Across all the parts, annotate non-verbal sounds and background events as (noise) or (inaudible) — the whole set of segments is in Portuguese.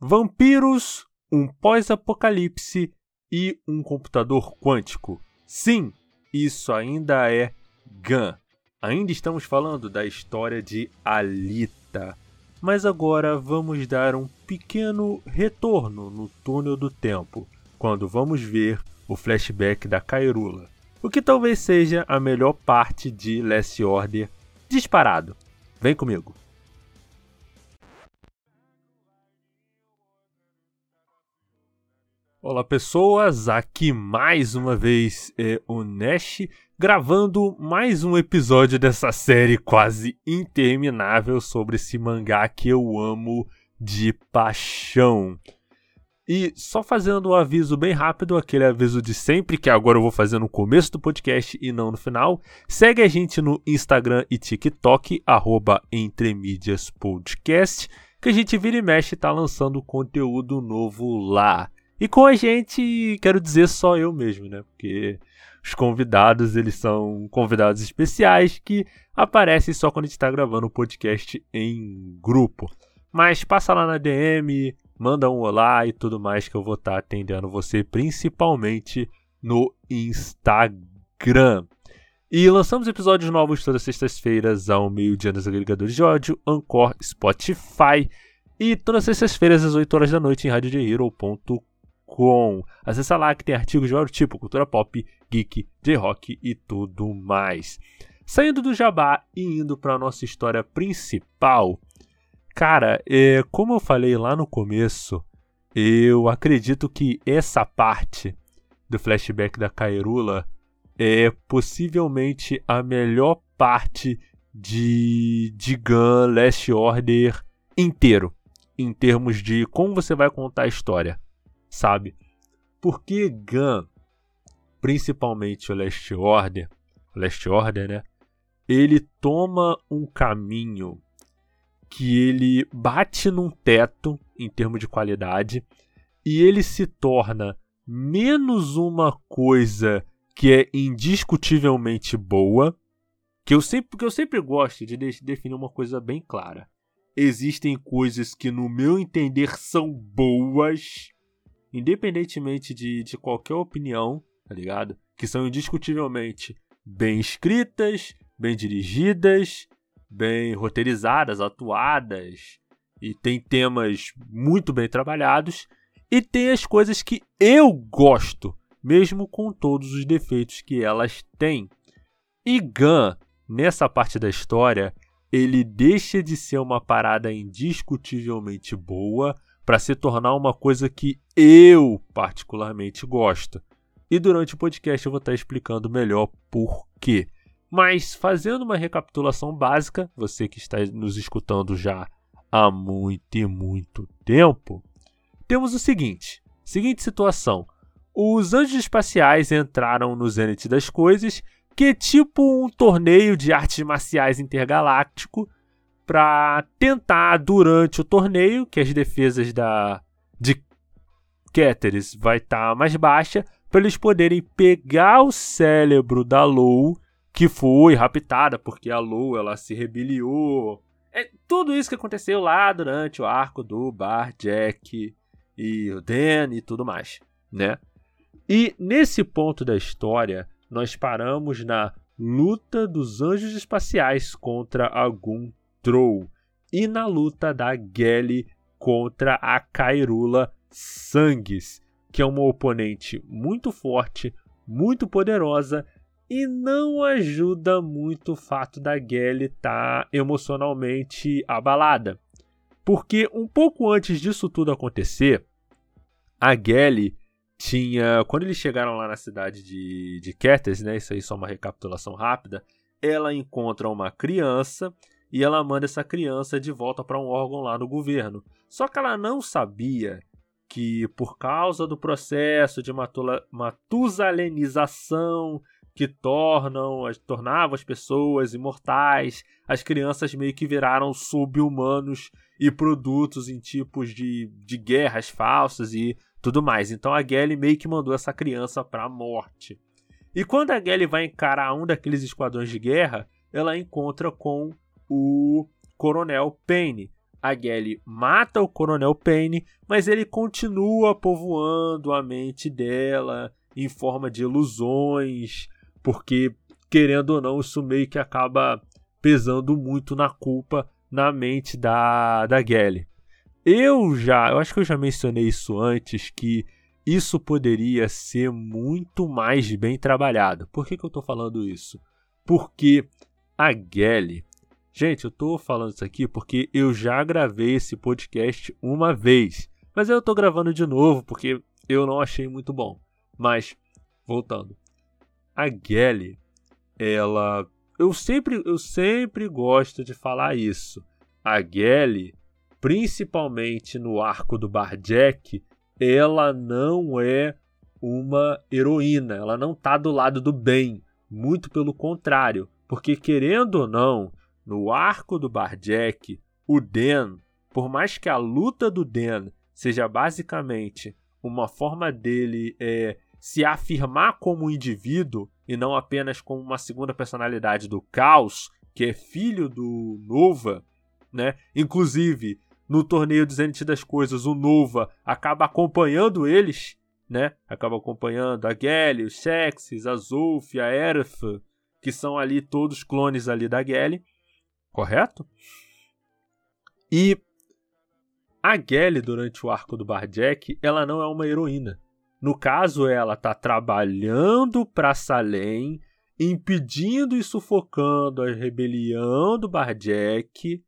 Vampiros, um pós-apocalipse e um computador quântico. Sim, isso ainda é Gun. Ainda estamos falando da história de Alita. Mas agora vamos dar um pequeno retorno no túnel do tempo, quando vamos ver o flashback da Kairula. O que talvez seja a melhor parte de Last Order disparado. Vem comigo. Olá pessoas, aqui mais uma vez é o Nash gravando mais um episódio dessa série quase interminável sobre esse mangá que eu amo de paixão. E só fazendo um aviso bem rápido, aquele aviso de sempre, que agora eu vou fazer no começo do podcast e não no final. Segue a gente no Instagram e TikTok, arroba Entremídiaspodcast, que a gente vira e mexe e tá lançando conteúdo novo lá. E com a gente, quero dizer só eu mesmo, né? Porque os convidados, eles são convidados especiais que aparecem só quando a gente está gravando o podcast em grupo. Mas passa lá na DM, manda um olá e tudo mais que eu vou estar tá atendendo você, principalmente no Instagram. E lançamos episódios novos todas as sextas-feiras ao meio-dia nos agregadores de áudio, Anchor, Spotify e todas as sextas-feiras às 8 horas da noite em radiojhero.com com. Acesse lá que tem artigos de vários tipos, cultura pop, geek, J-rock e tudo mais. Saindo do jabá e indo para a nossa história principal, cara, é, como eu falei lá no começo, eu acredito que essa parte do flashback da Kairula é possivelmente a melhor parte de, de Gun Last Order inteiro, em termos de como você vai contar a história sabe? Porque Gun, principalmente o Last Order, Last Order, né? Ele toma um caminho que ele bate num teto em termos de qualidade e ele se torna menos uma coisa que é indiscutivelmente boa, que eu sempre, que eu sempre gosto de definir uma coisa bem clara. Existem coisas que, no meu entender, são boas independentemente de, de qualquer opinião, tá ligado? Que são indiscutivelmente bem escritas, bem dirigidas, bem roteirizadas, atuadas, e tem temas muito bem trabalhados, e tem as coisas que eu gosto, mesmo com todos os defeitos que elas têm. E Gun, nessa parte da história, ele deixa de ser uma parada indiscutivelmente boa para se tornar uma coisa que eu particularmente gosto. E durante o podcast eu vou estar explicando melhor por quê. Mas fazendo uma recapitulação básica, você que está nos escutando já há muito e muito tempo, temos o seguinte: seguinte situação. Os anjos espaciais entraram no Zenith das coisas, que é tipo um torneio de artes marciais intergaláctico para tentar durante o torneio que as defesas da de Cateris vai estar tá mais baixa para eles poderem pegar o cérebro da Lou que foi raptada porque a Lou ela se rebeliou. É tudo isso que aconteceu lá durante o arco do Bar Jack e o Dan e tudo mais, né? E nesse ponto da história, nós paramos na luta dos anjos espaciais contra algum Troll e na luta da Gally contra a Kairula Sangues, que é uma oponente muito forte, muito poderosa e não ajuda muito o fato da Gally estar tá emocionalmente abalada. Porque um pouco antes disso tudo acontecer, a Gally tinha. Quando eles chegaram lá na cidade de, de Ketes, né? Isso aí só uma recapitulação rápida. Ela encontra uma criança e ela manda essa criança de volta para um órgão lá do governo. Só que ela não sabia que por causa do processo de matusalenização que tornam, tornava as pessoas imortais, as crianças meio que viraram sub-humanos e produtos em tipos de, de guerras falsas e tudo mais. Então a Gelly meio que mandou essa criança para a morte. E quando a Gelly vai encarar um daqueles esquadrões de guerra, ela encontra com o Coronel Payne, a Gelly mata o Coronel Payne, mas ele continua povoando a mente dela em forma de ilusões, porque, querendo ou não, isso meio que acaba pesando muito na culpa na mente da, da Gelly. Eu já, eu acho que eu já mencionei isso antes, que isso poderia ser muito mais bem trabalhado. Por que, que eu estou falando isso? Porque a Gelly. Gente, eu estou falando isso aqui porque eu já gravei esse podcast uma vez. Mas eu estou gravando de novo porque eu não achei muito bom. Mas, voltando. A Gelly, ela. Eu sempre, eu sempre gosto de falar isso. A Gelly principalmente no arco do Barjack, ela não é uma heroína, ela não está do lado do bem, muito pelo contrário, porque querendo ou não, no arco do Barjack, o Den, por mais que a luta do Den seja basicamente uma forma dele é, se afirmar como indivíduo e não apenas como uma segunda personalidade do Caos, que é filho do Nova, né? Inclusive, no torneio do Zenith das Coisas, o Nova acaba acompanhando eles, né? Acaba acompanhando a Gelly, os Sexes, a Zulf, a Erf, que são ali todos clones ali da Gelly, correto? E a Gelly, durante o arco do Barjack, ela não é uma heroína. No caso, ela está trabalhando para Salem, impedindo e sufocando a rebelião do Barjack,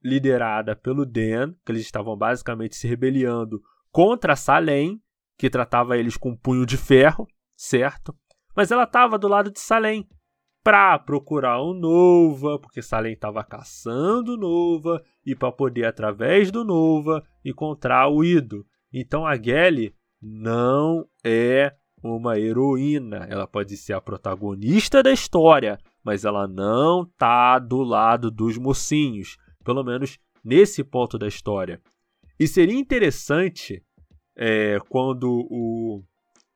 liderada pelo Den, que eles estavam basicamente se rebeliando contra Salem, que tratava eles com um punho de ferro, certo? Mas ela estava do lado de Salem para procurar o Nova, porque Salem estava caçando Nova e para poder através do Nova encontrar o Ido. Então a Gelly não é uma heroína, ela pode ser a protagonista da história, mas ela não tá do lado dos mocinhos pelo menos nesse ponto da história. E seria interessante é, quando o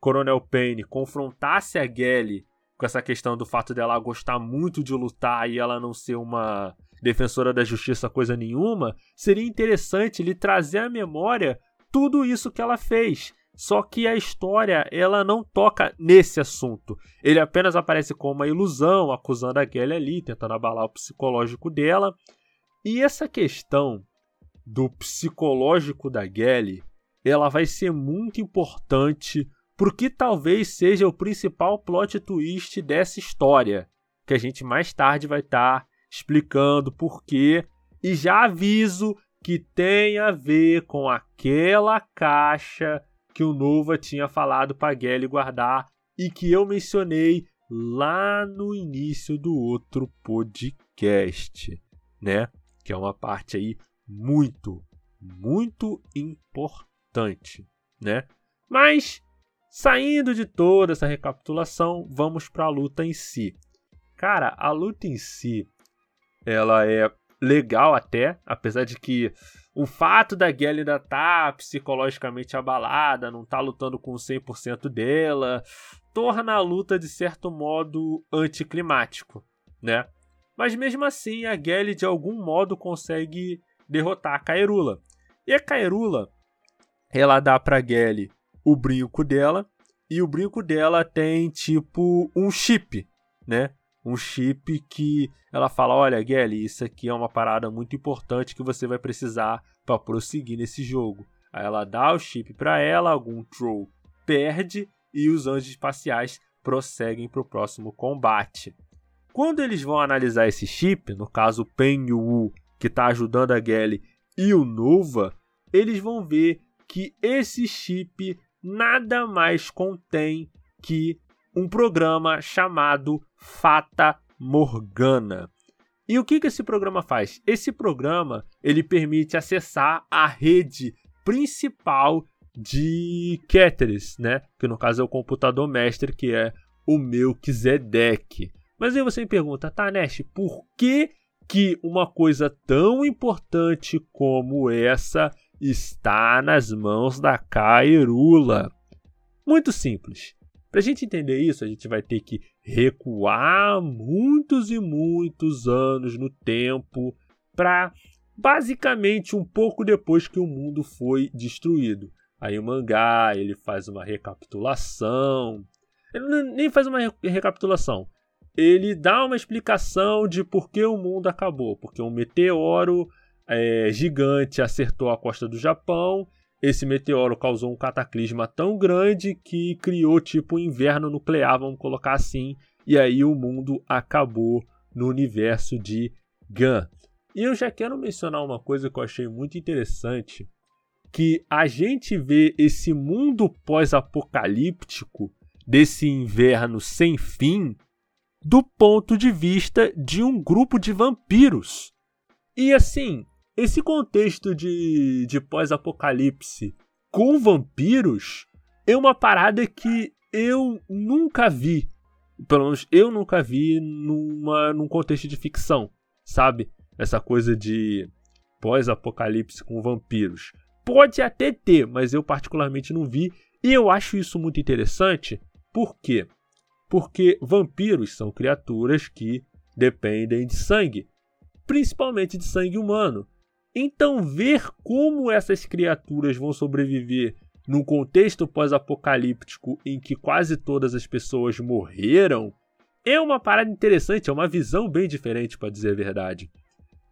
Coronel Payne confrontasse a Gelly com essa questão do fato dela gostar muito de lutar e ela não ser uma defensora da justiça coisa nenhuma, seria interessante ele trazer à memória tudo isso que ela fez. Só que a história ela não toca nesse assunto. Ele apenas aparece como uma ilusão, acusando a Gelly ali, tentando abalar o psicológico dela. E essa questão do psicológico da Gelly, ela vai ser muito importante porque talvez seja o principal plot twist dessa história, que a gente mais tarde vai estar tá explicando por quê. E já aviso que tem a ver com aquela caixa que o Nova tinha falado para Gelly guardar e que eu mencionei lá no início do outro podcast, né? que é uma parte aí muito, muito importante, né? Mas saindo de toda essa recapitulação, vamos para a luta em si. Cara, a luta em si, ela é legal até, apesar de que o fato da Gelly ainda tá psicologicamente abalada, não tá lutando com 100% dela, torna a luta de certo modo anticlimático, né? Mas mesmo assim, a Gelly de algum modo consegue derrotar a Kaerula. E a Kaerula, ela dá pra Gelly o brinco dela, e o brinco dela tem tipo um chip, né? Um chip que ela fala: Olha, Gelly, isso aqui é uma parada muito importante que você vai precisar para prosseguir nesse jogo. Aí ela dá o chip para ela, algum troll perde e os anjos espaciais prosseguem para o próximo combate. Quando eles vão analisar esse chip, no caso o Pen Yu, que está ajudando a Gelly, e o Nova, eles vão ver que esse chip nada mais contém que um programa chamado Fata Morgana. E o que, que esse programa faz? Esse programa ele permite acessar a rede principal de Keteris, né? Que no caso é o computador mestre, que é o Melchizedek. Mas aí você me pergunta, tá, Nash, por que, que uma coisa tão importante como essa está nas mãos da Kairula? Muito simples. Para a gente entender isso, a gente vai ter que recuar muitos e muitos anos no tempo para basicamente um pouco depois que o mundo foi destruído. Aí o mangá, ele faz uma recapitulação. Ele nem faz uma recapitulação. Ele dá uma explicação de por que o mundo acabou. Porque um meteoro é, gigante acertou a costa do Japão. Esse meteoro causou um cataclisma tão grande que criou tipo um inverno nuclear, vamos colocar assim. E aí o mundo acabou no universo de Gun. E eu já quero mencionar uma coisa que eu achei muito interessante, que a gente vê esse mundo pós-apocalíptico desse inverno sem fim do ponto de vista de um grupo de vampiros. E assim, esse contexto de, de pós-apocalipse com vampiros é uma parada que eu nunca vi. Pelo menos eu nunca vi numa, num contexto de ficção, sabe? essa coisa de pós-apocalipse com vampiros. Pode até ter, mas eu particularmente não vi. E eu acho isso muito interessante. Por quê? Porque vampiros são criaturas que dependem de sangue, principalmente de sangue humano. Então, ver como essas criaturas vão sobreviver num contexto pós-apocalíptico em que quase todas as pessoas morreram é uma parada interessante, é uma visão bem diferente, para dizer a verdade.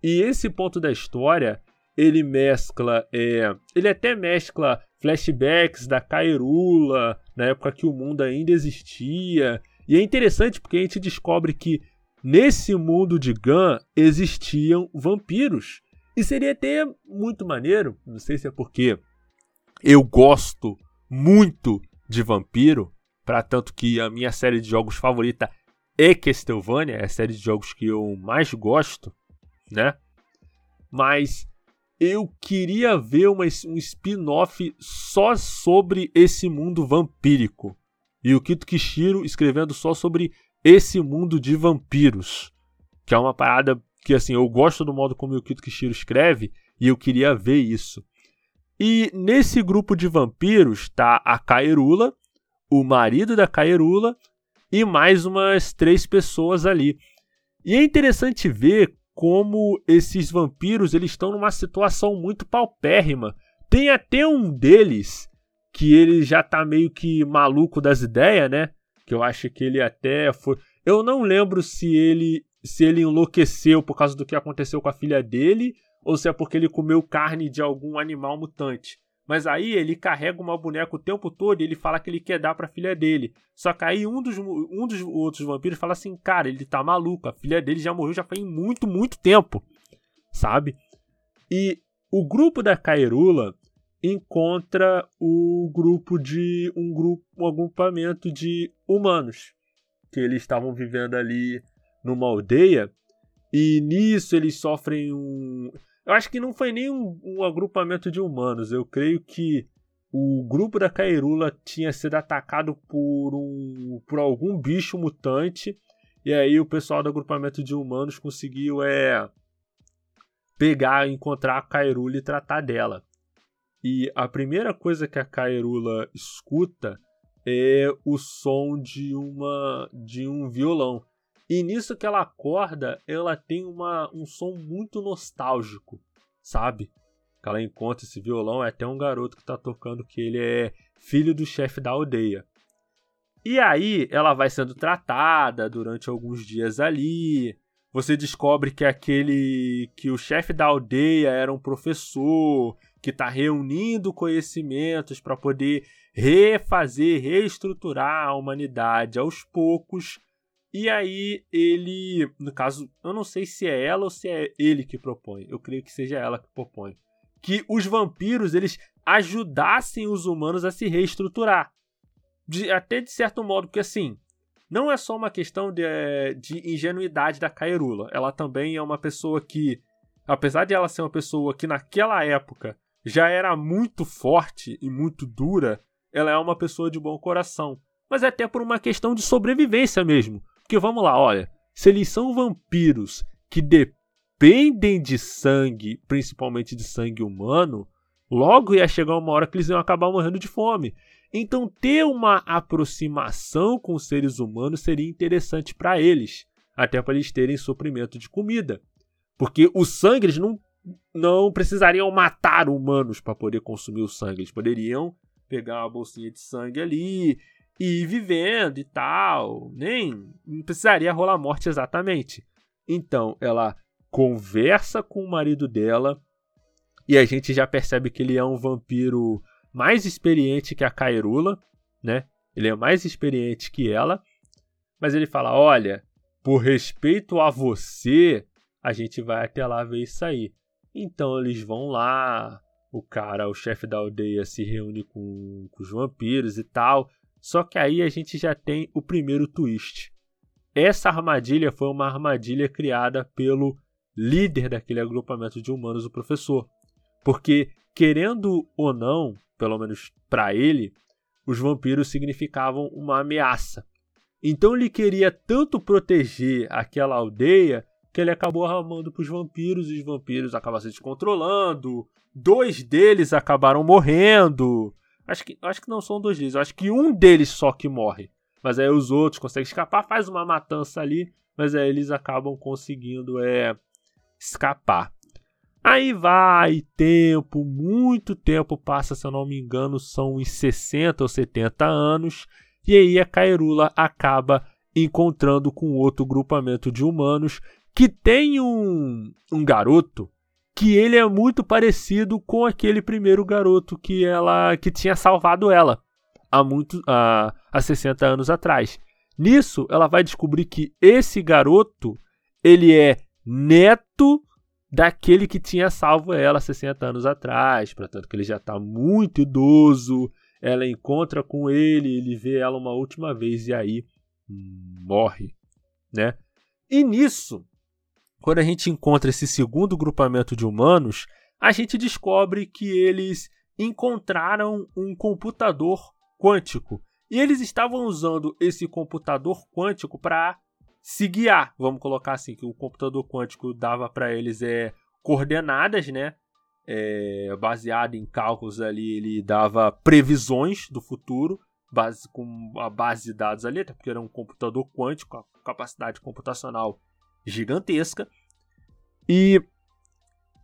E esse ponto da história, ele mescla, é, ele até mescla flashbacks da Kairula, na época que o mundo ainda existia. E é interessante porque a gente descobre que nesse mundo de Gun existiam vampiros. E seria até muito maneiro, não sei se é porque eu gosto muito de vampiro, para tanto que a minha série de jogos favorita é Castlevania, é a série de jogos que eu mais gosto né? Mas eu queria ver uma, um spin-off só sobre esse mundo vampírico. E o Kito Kishiro escrevendo só sobre esse mundo de vampiros. Que é uma parada que, assim, eu gosto do modo como o Kito Kishiro escreve e eu queria ver isso. E nesse grupo de vampiros tá a Kaerula, o marido da Kaerula e mais umas três pessoas ali. E é interessante ver como esses vampiros eles estão numa situação muito paupérrima. Tem até um deles que ele já tá meio que maluco das ideias, né? Que eu acho que ele até foi. Eu não lembro se ele se ele enlouqueceu por causa do que aconteceu com a filha dele ou se é porque ele comeu carne de algum animal mutante. Mas aí ele carrega uma boneca o tempo todo e ele fala que ele quer dar pra filha dele. Só que aí um dos, um dos outros vampiros fala assim: Cara, ele tá maluco, a filha dele já morreu já faz muito, muito tempo. Sabe? E o grupo da Kairula encontra o grupo de. um grupo, um agrupamento de humanos. Que eles estavam vivendo ali numa aldeia. E nisso eles sofrem um. Eu acho que não foi nem um, um agrupamento de humanos. Eu creio que o grupo da Kairula tinha sido atacado por um por algum bicho mutante e aí o pessoal do agrupamento de humanos conseguiu é pegar, encontrar a Kairula e tratar dela. E a primeira coisa que a Kairula escuta é o som de uma de um violão. E nisso que ela acorda, ela tem uma, um som muito nostálgico, sabe? Que ela encontra esse violão, é até um garoto que está tocando que ele é filho do chefe da aldeia. E aí ela vai sendo tratada durante alguns dias ali. Você descobre que aquele que o chefe da aldeia era um professor que está reunindo conhecimentos para poder refazer, reestruturar a humanidade aos poucos e aí ele, no caso, eu não sei se é ela ou se é ele que propõe. Eu creio que seja ela que propõe que os vampiros eles ajudassem os humanos a se reestruturar. De, até de certo modo, porque assim, não é só uma questão de, de ingenuidade da Kairula. Ela também é uma pessoa que, apesar de ela ser uma pessoa que naquela época já era muito forte e muito dura, ela é uma pessoa de bom coração. Mas é até por uma questão de sobrevivência mesmo. Porque vamos lá, olha, se eles são vampiros que dependem de sangue, principalmente de sangue humano, logo ia chegar uma hora que eles iam acabar morrendo de fome. Então, ter uma aproximação com os seres humanos seria interessante para eles, até para eles terem suprimento de comida. Porque o sangue eles não não precisariam matar humanos para poder consumir o sangue. Eles poderiam pegar uma bolsinha de sangue ali e ir vivendo e tal. Nem precisaria rolar morte exatamente. Então ela conversa com o marido dela e a gente já percebe que ele é um vampiro mais experiente que a Kairula, né? Ele é mais experiente que ela. Mas ele fala: Olha, por respeito a você, a gente vai até lá ver isso aí. Então eles vão lá, o cara, o chefe da aldeia, se reúne com, com os vampiros e tal. Só que aí a gente já tem o primeiro twist. Essa armadilha foi uma armadilha criada pelo líder daquele agrupamento de humanos, o professor. Porque, querendo ou não, pelo menos para ele, os vampiros significavam uma ameaça. Então ele queria tanto proteger aquela aldeia que ele acabou armando para os vampiros e os vampiros acabaram se descontrolando. Dois deles acabaram morrendo. Acho que, acho que não são dois deles, acho que um deles só que morre. Mas aí os outros conseguem escapar, faz uma matança ali, mas aí eles acabam conseguindo é, escapar. Aí vai tempo, muito tempo passa, se eu não me engano, são uns 60 ou 70 anos, e aí a Kairula acaba encontrando com outro grupamento de humanos que tem um, um garoto que ele é muito parecido com aquele primeiro garoto que ela que tinha salvado ela há muito há, há 60 anos atrás. Nisso, ela vai descobrir que esse garoto ele é neto daquele que tinha salvo ela 60 anos atrás, portanto que ele já está muito idoso. Ela encontra com ele, ele vê ela uma última vez e aí morre, né? E nisso, quando a gente encontra esse segundo grupamento de humanos, a gente descobre que eles encontraram um computador quântico. E eles estavam usando esse computador quântico para se guiar. Vamos colocar assim, que o computador quântico dava para eles é, coordenadas, né? É, baseado em cálculos ali, ele dava previsões do futuro, base, com a base de dados ali, até porque era um computador quântico, a capacidade computacional gigantesca. E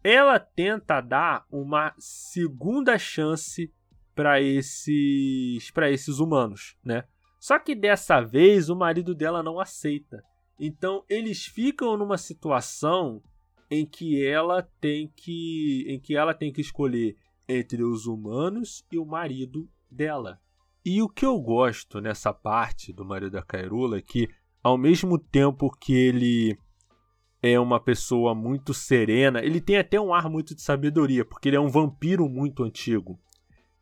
ela tenta dar uma segunda chance para esses para esses humanos, né? Só que dessa vez o marido dela não aceita. Então eles ficam numa situação em que ela tem que em que ela tem que escolher entre os humanos e o marido dela. E o que eu gosto nessa parte do marido da Kairula é que ao mesmo tempo que ele é uma pessoa muito serena. Ele tem até um ar muito de sabedoria, porque ele é um vampiro muito antigo.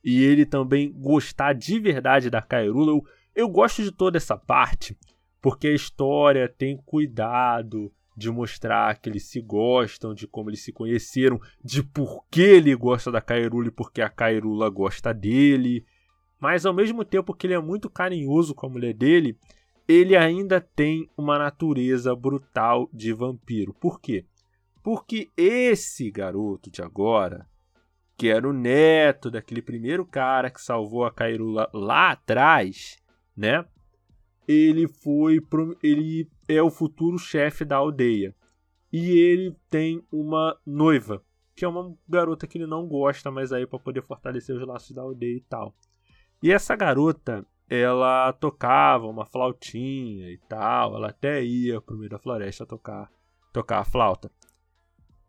E ele também gostar de verdade da Kairula. Eu, eu gosto de toda essa parte, porque a história tem cuidado de mostrar que eles se gostam, de como eles se conheceram, de por que ele gosta da Kairula e porque a Kairula gosta dele. Mas ao mesmo tempo que ele é muito carinhoso com a mulher dele, ele ainda tem uma natureza brutal de vampiro. Por quê? Porque esse garoto de agora, que era o neto daquele primeiro cara que salvou a Kairula lá atrás, né? Ele foi ele é o futuro chefe da aldeia. E ele tem uma noiva, que é uma garota que ele não gosta, mas aí para poder fortalecer os laços da aldeia e tal. E essa garota, ela tocava uma flautinha e tal, ela até ia pro meio da floresta tocar, tocar a flauta.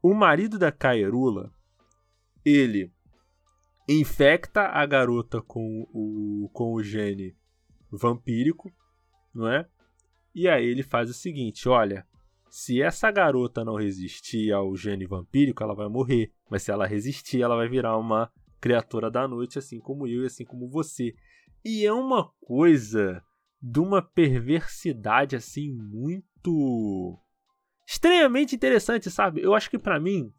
O marido da Kaerula, ele infecta a garota com o, com o gene vampírico, não é? E aí ele faz o seguinte, olha, se essa garota não resistir ao gene vampírico, ela vai morrer, mas se ela resistir, ela vai virar uma criatura da noite, assim como eu e assim como você. E é uma coisa de uma perversidade assim muito extremamente interessante, sabe? Eu acho que para mim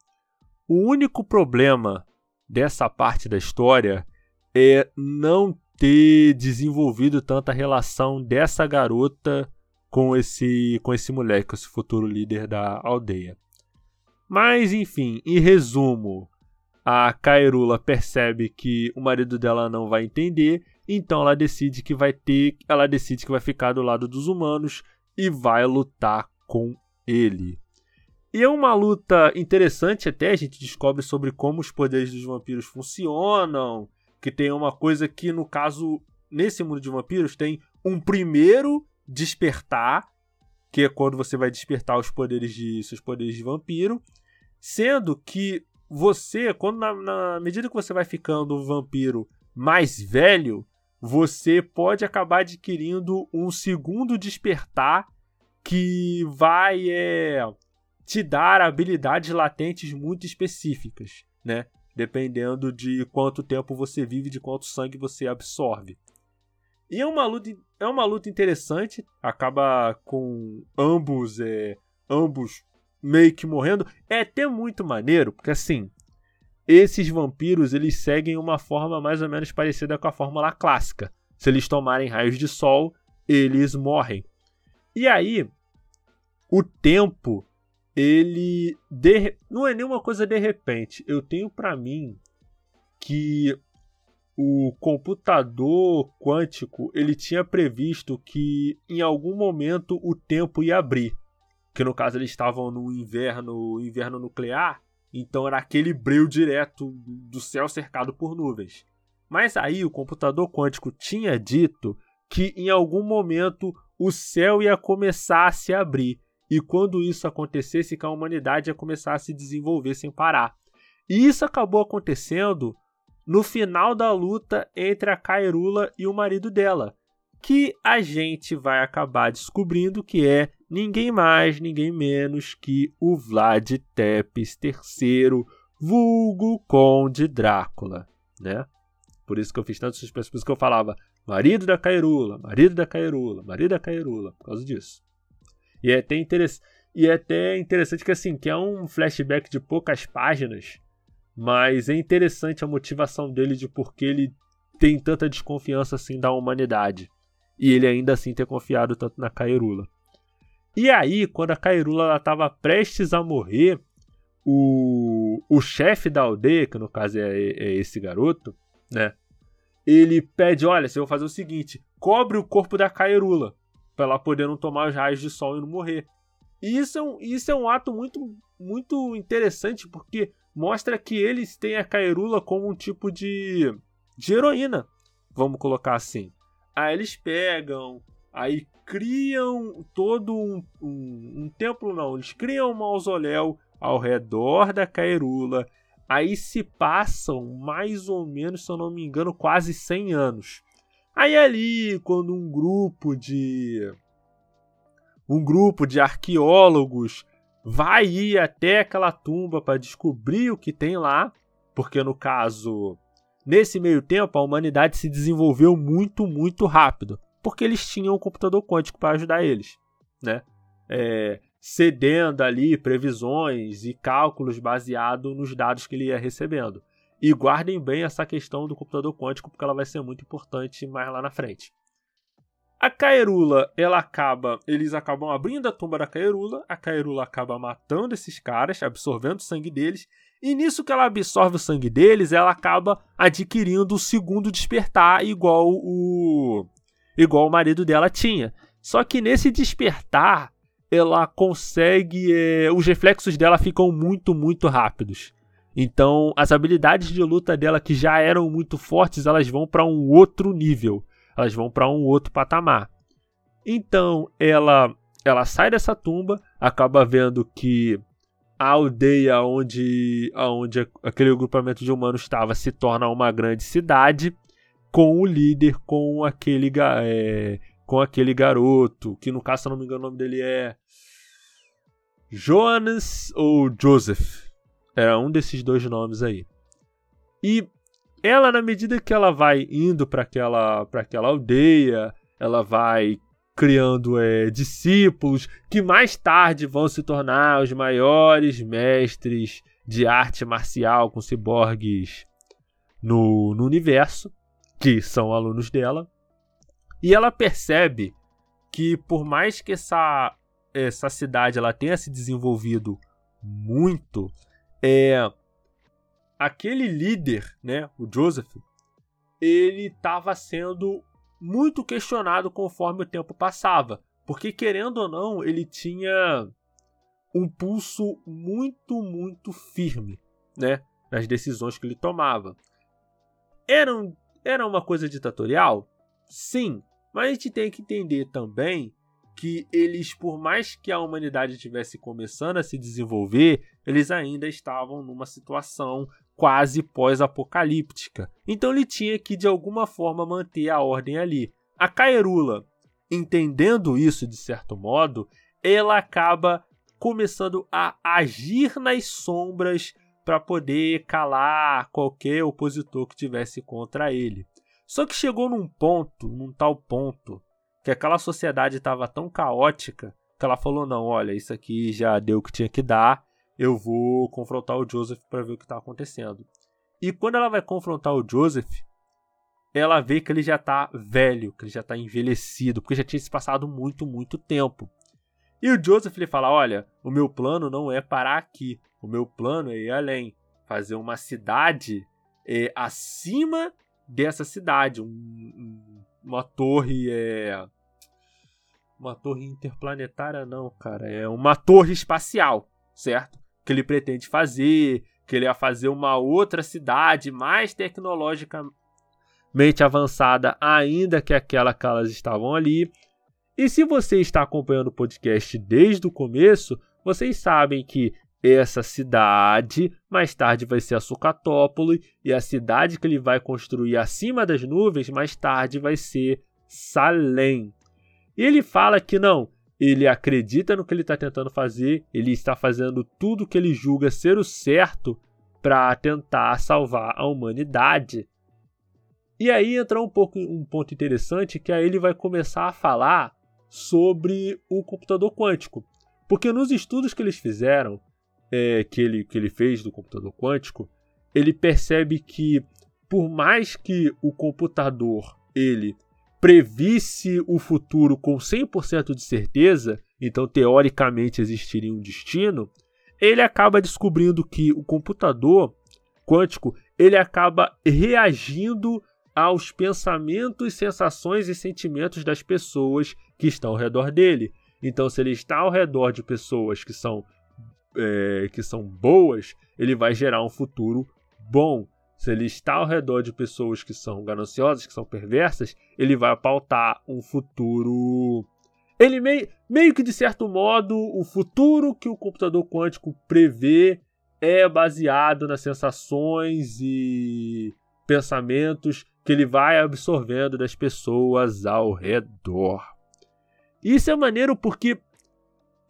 o único problema dessa parte da história é não ter desenvolvido tanta relação dessa garota com esse com esse moleque, esse futuro líder da aldeia. Mas enfim, em resumo, a Kairula percebe que o marido dela não vai entender então ela decide que vai ter, ela decide que vai ficar do lado dos humanos e vai lutar com ele. E é uma luta interessante até, a gente descobre sobre como os poderes dos vampiros funcionam, que tem uma coisa que no caso nesse mundo de vampiros tem um primeiro despertar, que é quando você vai despertar os poderes de seus poderes de vampiro, sendo que você, quando na, na medida que você vai ficando um vampiro mais velho, você pode acabar adquirindo um segundo despertar que vai é, te dar habilidades latentes muito específicas, né? Dependendo de quanto tempo você vive, de quanto sangue você absorve. E é uma luta, é uma luta interessante, acaba com ambos, é, ambos meio que morrendo. É até muito maneiro, porque assim, esses vampiros eles seguem uma forma mais ou menos parecida com a fórmula clássica. Se eles tomarem raios de sol, eles morrem. E aí, o tempo, ele de... não é nenhuma coisa de repente. Eu tenho para mim que o computador quântico ele tinha previsto que em algum momento o tempo ia abrir. Que no caso eles estavam no inverno, inverno nuclear, então era aquele breu direto do céu cercado por nuvens. Mas aí o computador quântico tinha dito que em algum momento o céu ia começar a se abrir. E quando isso acontecesse, que a humanidade ia começar a se desenvolver sem parar. E isso acabou acontecendo no final da luta entre a Kairula e o marido dela, que a gente vai acabar descobrindo que é ninguém mais, ninguém menos que o Vlad Tepes III, vulgo Conde Drácula, né? Por isso que eu fiz tanto suspense, por isso que eu falava marido da Cairula, marido da Cairula, marido da Cairula, por causa disso. E é até, interess... e é até interessante que assim, que é um flashback de poucas páginas, mas é interessante a motivação dele de por que ele tem tanta desconfiança assim da humanidade. E ele ainda assim ter confiado tanto na Cairula. E aí, quando a Cairula estava prestes a morrer, o, o chefe da aldeia, que no caso é, é esse garoto, né? Ele pede: olha, você vai fazer o seguinte: cobre o corpo da Cairula, para ela poder não tomar os raios de sol e não morrer. E isso é um, isso é um ato muito, muito interessante, porque mostra que eles têm a Cairula como um tipo de, de heroína, vamos colocar assim. Aí eles pegam, aí criam todo um, um, um templo, não, eles criam um mausoléu ao redor da Cairula Aí se passam mais ou menos, se eu não me engano, quase 100 anos. Aí ali, quando um grupo de um grupo de arqueólogos vai ir até aquela tumba para descobrir o que tem lá, porque no caso, nesse meio tempo a humanidade se desenvolveu muito, muito rápido, porque eles tinham um computador quântico para ajudar eles, né? É, cedendo ali previsões e cálculos baseados nos dados que ele ia recebendo. E guardem bem essa questão do computador quântico, porque ela vai ser muito importante mais lá na frente. A Caerula, ela acaba, eles acabam abrindo a tumba da Caerula, a Caerula acaba matando esses caras, absorvendo o sangue deles, e nisso que ela absorve o sangue deles, ela acaba adquirindo o segundo despertar igual o igual o marido dela tinha. Só que nesse despertar, ela consegue. É, os reflexos dela ficam muito, muito rápidos. Então, as habilidades de luta dela, que já eram muito fortes, elas vão para um outro nível. Elas vão para um outro patamar. Então, ela, ela sai dessa tumba, acaba vendo que a aldeia onde, onde aquele grupamento de humanos estava se torna uma grande cidade, com o líder, com aquele, é, com aquele garoto, que no caso, se eu não me engano, o nome dele é Jonas ou Joseph. Era um desses dois nomes aí. E ela, na medida que ela vai indo para aquela, aquela aldeia, ela vai criando é, discípulos que mais tarde vão se tornar os maiores mestres de arte marcial com ciborgues no, no universo, que são alunos dela. E ela percebe que por mais que essa, essa cidade ela tenha se desenvolvido muito, é aquele líder, né, o Joseph, ele estava sendo muito questionado conforme o tempo passava, porque querendo ou não, ele tinha um pulso muito, muito firme, né, nas decisões que ele tomava. Era, um, era uma coisa ditatorial? Sim, mas a gente tem que entender também que eles, por mais que a humanidade estivesse começando a se desenvolver, eles ainda estavam numa situação quase pós-apocalíptica. Então ele tinha que de alguma forma manter a ordem ali. A Caerula, entendendo isso de certo modo, ela acaba começando a agir nas sombras para poder calar qualquer opositor que tivesse contra ele. Só que chegou num ponto, num tal ponto, que aquela sociedade estava tão caótica que ela falou: não, olha, isso aqui já deu o que tinha que dar, eu vou confrontar o Joseph para ver o que está acontecendo. E quando ela vai confrontar o Joseph, ela vê que ele já está velho, que ele já está envelhecido, porque já tinha se passado muito, muito tempo. E o Joseph ele fala: Olha, o meu plano não é parar aqui. O meu plano é ir além, fazer uma cidade é, acima dessa cidade, um, um, uma torre é uma torre interplanetária não, cara, é uma torre espacial, certo? Que ele pretende fazer, que ele ia fazer uma outra cidade mais tecnologicamente avançada ainda que aquela que elas estavam ali. E se você está acompanhando o podcast desde o começo, vocês sabem que essa cidade mais tarde vai ser a Sucatópole e a cidade que ele vai construir acima das nuvens mais tarde vai ser Salem. E ele fala que não, ele acredita no que ele está tentando fazer, ele está fazendo tudo que ele julga ser o certo para tentar salvar a humanidade. E aí entra um pouco um ponto interessante que aí ele vai começar a falar sobre o computador quântico. Porque nos estudos que eles fizeram, é, que, ele, que ele fez do computador quântico, ele percebe que por mais que o computador ele previsse o futuro com 100% de certeza, então teoricamente existiria um destino, ele acaba descobrindo que o computador quântico ele acaba reagindo aos pensamentos, sensações e sentimentos das pessoas que estão ao redor dele. Então, se ele está ao redor de pessoas que são é, que são boas, ele vai gerar um futuro bom. Se ele está ao redor de pessoas que são gananciosas, que são perversas, ele vai pautar um futuro. Ele meio, meio que de certo modo, o futuro que o computador quântico prevê é baseado nas sensações e pensamentos que ele vai absorvendo das pessoas ao redor. Isso é maneiro porque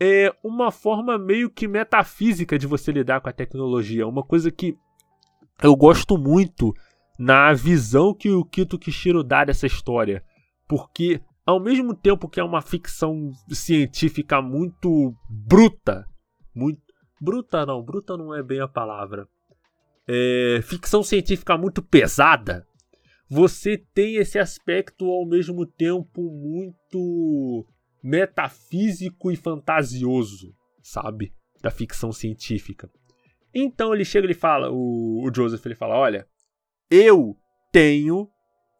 é uma forma meio que metafísica de você lidar com a tecnologia. Uma coisa que eu gosto muito na visão que o Kito Kishiro dá dessa história. Porque, ao mesmo tempo que é uma ficção científica muito bruta, muito. Bruta não, bruta não é bem a palavra. É, ficção científica muito pesada. Você tem esse aspecto ao mesmo tempo muito metafísico e fantasioso, sabe? Da ficção científica. Então ele chega e fala, o, o Joseph ele fala, olha, eu tenho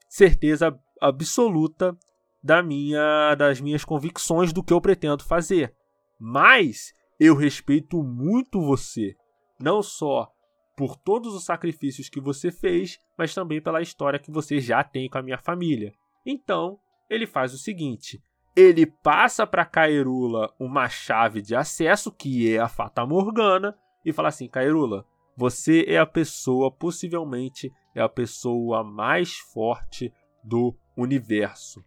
certeza absoluta da minha, das minhas convicções do que eu pretendo fazer. Mas eu respeito muito você, não só por todos os sacrifícios que você fez, mas também pela história que você já tem com a minha família. Então, ele faz o seguinte: ele passa para Cairula uma chave de acesso, que é a Fata Morgana, e fala assim: Cairula, você é a pessoa, possivelmente, é a pessoa mais forte do universo.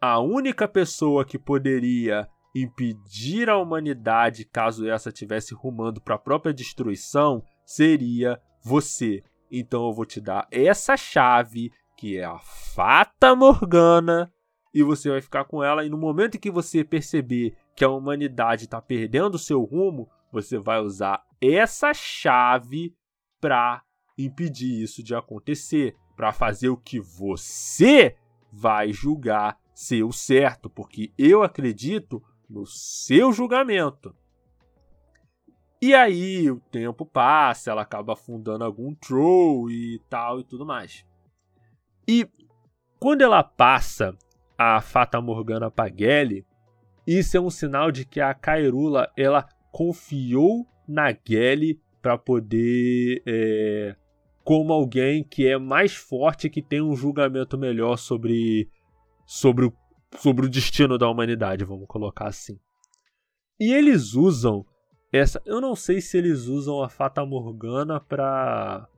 A única pessoa que poderia impedir a humanidade caso essa tivesse rumando para a própria destruição seria você. Então eu vou te dar essa chave, que é a Fata Morgana, e você vai ficar com ela. E no momento em que você perceber que a humanidade está perdendo o seu rumo, você vai usar essa chave para impedir isso de acontecer, para fazer o que você vai julgar ser o certo, porque eu acredito no seu julgamento. E aí o tempo passa, ela acaba afundando algum troll e tal e tudo mais. E quando ela passa a Fata Morgana Pagelli, isso é um sinal de que a Kairula ela confiou na Gelly para poder é, como alguém que é mais forte, que tem um julgamento melhor sobre sobre o, sobre o destino da humanidade, vamos colocar assim. E eles usam essa, eu não sei se eles usam a Fata Morgana para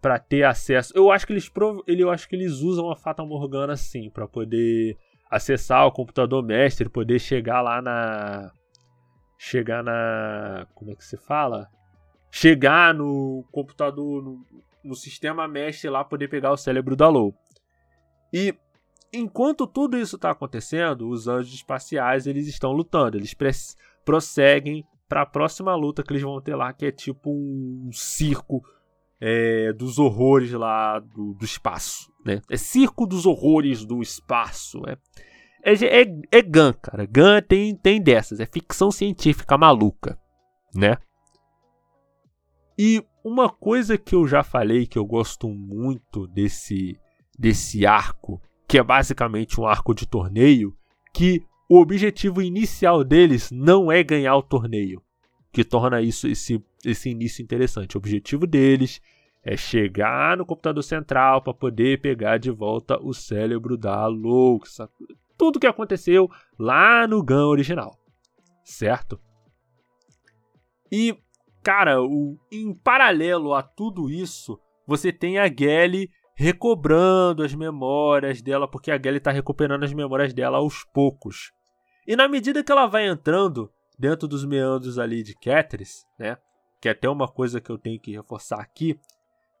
para ter acesso. Eu acho que eles eu acho que eles usam a Fata Morgana sim para poder acessar o computador mestre, poder chegar lá na chegar na como é que se fala? Chegar no computador no, no sistema mestre lá poder pegar o cérebro da Lou. E enquanto tudo isso está acontecendo, os anjos espaciais eles estão lutando, eles prosseguem para a próxima luta que eles vão ter lá, que é tipo um circo é, dos horrores lá do, do, espaço, né? É circo dos horrores do espaço, é é, é, é cara. Gun tem, tem dessas, é ficção científica maluca, né? E uma coisa que eu já falei que eu gosto muito desse desse arco, que é basicamente um arco de torneio, que o objetivo inicial deles não é ganhar o torneio, que torna isso esse, esse início interessante. O objetivo deles é chegar no computador central para poder pegar de volta o cérebro da Lou. Tudo que aconteceu lá no GAN original, certo? E Cara, o, em paralelo a tudo isso, você tem a Gelly recobrando as memórias dela, porque a Gelly está recuperando as memórias dela aos poucos. E na medida que ela vai entrando dentro dos meandros ali de Catris, né? Que é até uma coisa que eu tenho que reforçar aqui,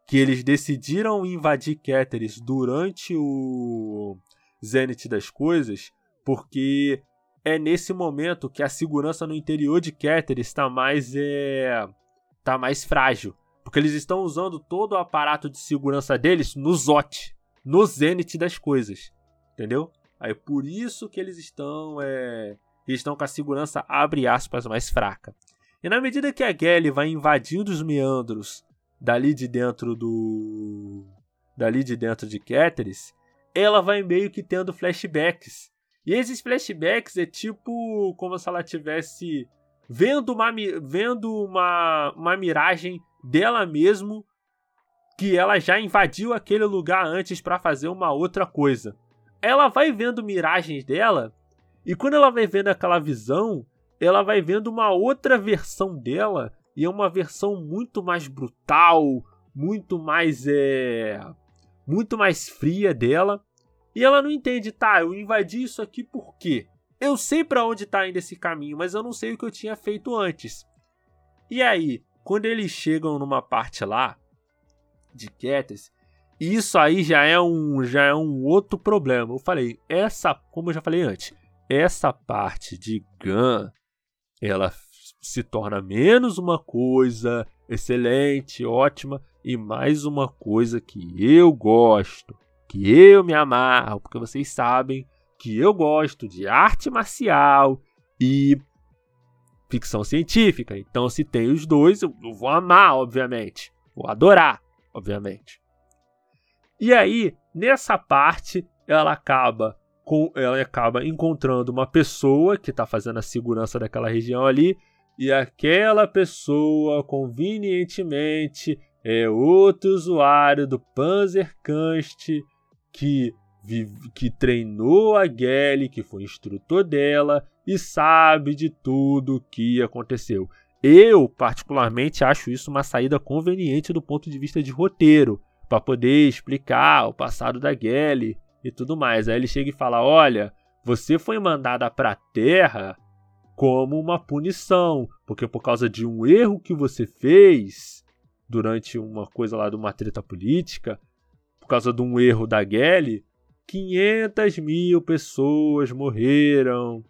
que eles decidiram invadir Catris durante o Zenith das coisas, porque é nesse momento que a segurança no interior de Keter está mais é tá mais frágil, porque eles estão usando todo o aparato de segurança deles no Zot, no Zenith das coisas, entendeu? Aí por isso que eles estão é, eles estão com a segurança abre aspas mais fraca. E na medida que a Gelly vai invadindo os meandros dali de dentro do dali de dentro de Keteris, ela vai meio que tendo flashbacks e esses flashbacks é tipo como se ela tivesse vendo uma, vendo uma, uma miragem dela mesmo que ela já invadiu aquele lugar antes para fazer uma outra coisa. Ela vai vendo miragens dela e quando ela vai vendo aquela visão, ela vai vendo uma outra versão dela e é uma versão muito mais brutal, muito mais é, muito mais fria dela e ela não entende, tá, eu invadi isso aqui por quê? Eu sei para onde tá indo esse caminho, mas eu não sei o que eu tinha feito antes. E aí, quando eles chegam numa parte lá de Ketes, isso aí já é um já é um outro problema. Eu falei, essa, como eu já falei antes, essa parte de Gun, ela se torna menos uma coisa excelente, ótima e mais uma coisa que eu gosto que eu me amarro, porque vocês sabem que eu gosto de arte marcial e ficção científica. Então, se tem os dois, eu vou amar, obviamente. Vou adorar, obviamente. E aí, nessa parte, ela acaba ela acaba encontrando uma pessoa que está fazendo a segurança daquela região ali, e aquela pessoa convenientemente é outro usuário do Panzerkunst que, que treinou a Gelly, que foi instrutor dela e sabe de tudo o que aconteceu. Eu, particularmente, acho isso uma saída conveniente do ponto de vista de roteiro, para poder explicar o passado da Gelly e tudo mais. Aí ele chega e fala: Olha, você foi mandada para a Terra como uma punição, porque por causa de um erro que você fez durante uma coisa lá de uma treta política, causa de um erro da Gelly, 500 mil pessoas morreram.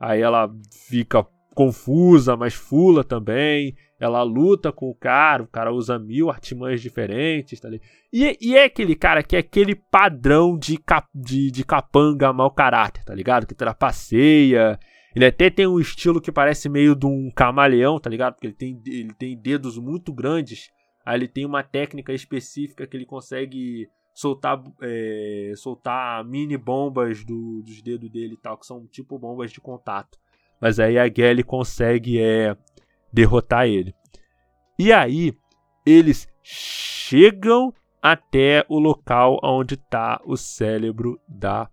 Aí ela fica confusa, mas fula também. Ela luta com o cara, o cara usa mil artimanhas diferentes. Tá e, e, é aquele cara que é aquele padrão de, cap, de, de capanga mau caráter, tá ligado? Que trapaceia. Ele até tem um estilo que parece meio de um camaleão, tá ligado? Porque ele tem, ele tem dedos muito grandes. Aí ele tem uma técnica específica que ele consegue soltar, é, soltar mini bombas do, dos dedos dele e tal, que são tipo bombas de contato. Mas aí a Gelly consegue é, derrotar ele. E aí, eles chegam até o local onde está o cérebro da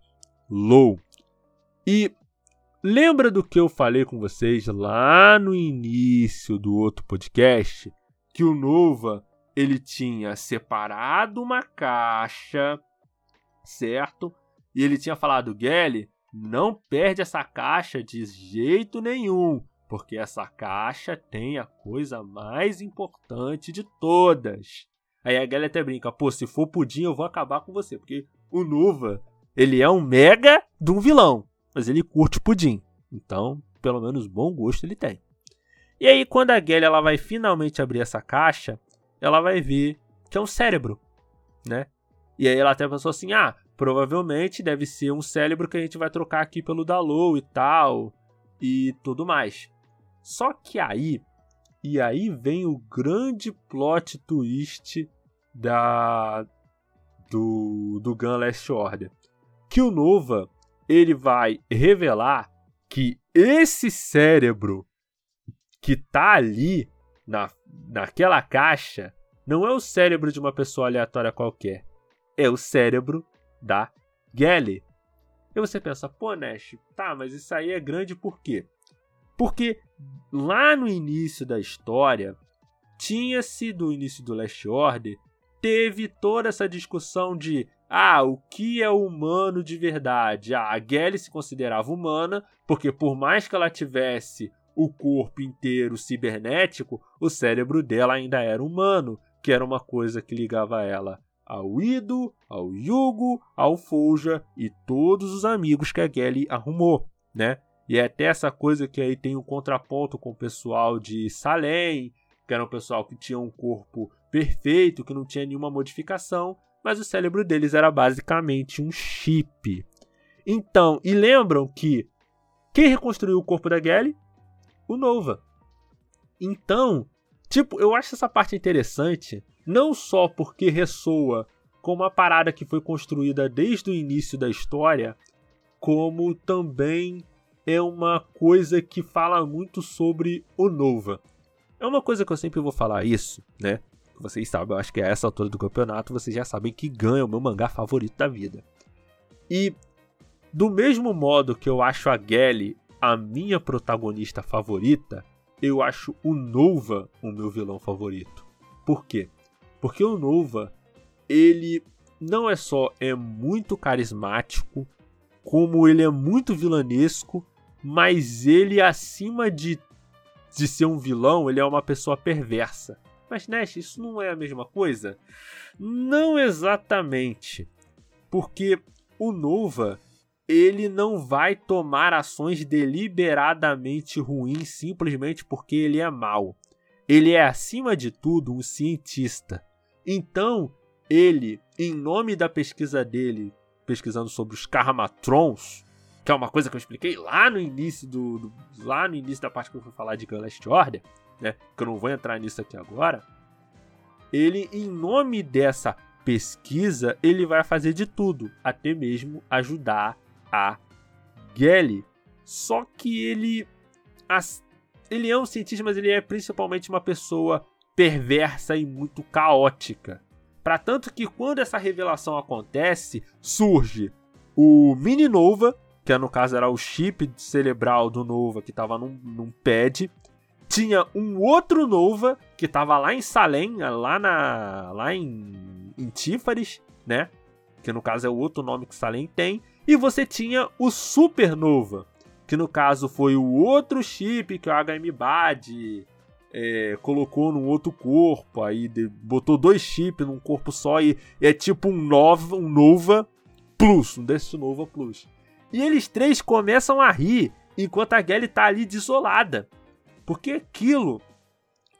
Lou. E lembra do que eu falei com vocês lá no início do outro podcast? Que o Nova ele tinha separado uma caixa, certo? E ele tinha falado, Gelly, não perde essa caixa de jeito nenhum, porque essa caixa tem a coisa mais importante de todas. Aí a Gelly até brinca, pô, se for pudim eu vou acabar com você, porque o Nuva, ele é um mega de um vilão, mas ele curte pudim. Então, pelo menos bom gosto ele tem. E aí quando a Gelly ela vai finalmente abrir essa caixa, ela vai ver que é um cérebro, né? E aí ela até pensou assim: ah, provavelmente deve ser um cérebro que a gente vai trocar aqui pelo Dalou e tal, e tudo mais. Só que aí, e aí vem o grande plot twist da do, do Gun Last Order. Que o Nova, ele vai revelar que esse cérebro que tá ali na naquela caixa não é o cérebro de uma pessoa aleatória qualquer. É o cérebro da Gelly. E você pensa, pô, Nash, tá, mas isso aí é grande por quê? Porque lá no início da história, tinha-se do início do Last Order, teve toda essa discussão de ah, o que é humano de verdade? Ah, a Gelly se considerava humana, porque por mais que ela tivesse o corpo inteiro cibernético, o cérebro dela ainda era humano, que era uma coisa que ligava ela ao Ido, ao Yugo, ao Folja e todos os amigos que a Gelly arrumou, né? E é até essa coisa que aí tem um contraponto com o pessoal de Salem, que era um pessoal que tinha um corpo perfeito, que não tinha nenhuma modificação, mas o cérebro deles era basicamente um chip. Então, e lembram que quem reconstruiu o corpo da Gelly? o Nova. Então, tipo, eu acho essa parte interessante, não só porque ressoa com uma parada que foi construída desde o início da história, como também é uma coisa que fala muito sobre o Nova. É uma coisa que eu sempre vou falar isso, né? Vocês sabem, eu acho que a essa altura do campeonato vocês já sabem que ganha o meu mangá favorito da vida. E do mesmo modo que eu acho a Gelly a minha protagonista favorita, eu acho o Nova o meu vilão favorito. Por quê? Porque o Nova, ele não é só é muito carismático, como ele é muito vilanesco, mas ele acima de de ser um vilão, ele é uma pessoa perversa. Mas Nash, isso não é a mesma coisa? Não exatamente. Porque o Nova, ele não vai tomar ações deliberadamente ruins simplesmente porque ele é mau. Ele é, acima de tudo, um cientista. Então, ele, em nome da pesquisa dele, pesquisando sobre os Karmatrons, que é uma coisa que eu expliquei lá no início do, do lá no início da parte que eu fui falar de Gun Order, né? Que eu não vou entrar nisso aqui agora. Ele, em nome dessa pesquisa, ele vai fazer de tudo, até mesmo ajudar a Gelly. Só que ele. Ele é um cientista, mas ele é principalmente uma pessoa perversa e muito caótica. Para tanto que quando essa revelação acontece, surge o Mini Nova, que no caso era o chip cerebral do Nova que estava num, num pad. Tinha um outro Nova que estava lá em Salem, lá na lá em, em Tífares, né? Que no caso é o outro nome que Salem tem. E você tinha o Supernova, que no caso foi o outro chip que o HM Bad é, colocou num outro corpo, aí de, botou dois chips num corpo só e é tipo um Nova, um Nova Plus, um desse Nova Plus. E eles três começam a rir enquanto a Gelly tá ali desolada. Porque aquilo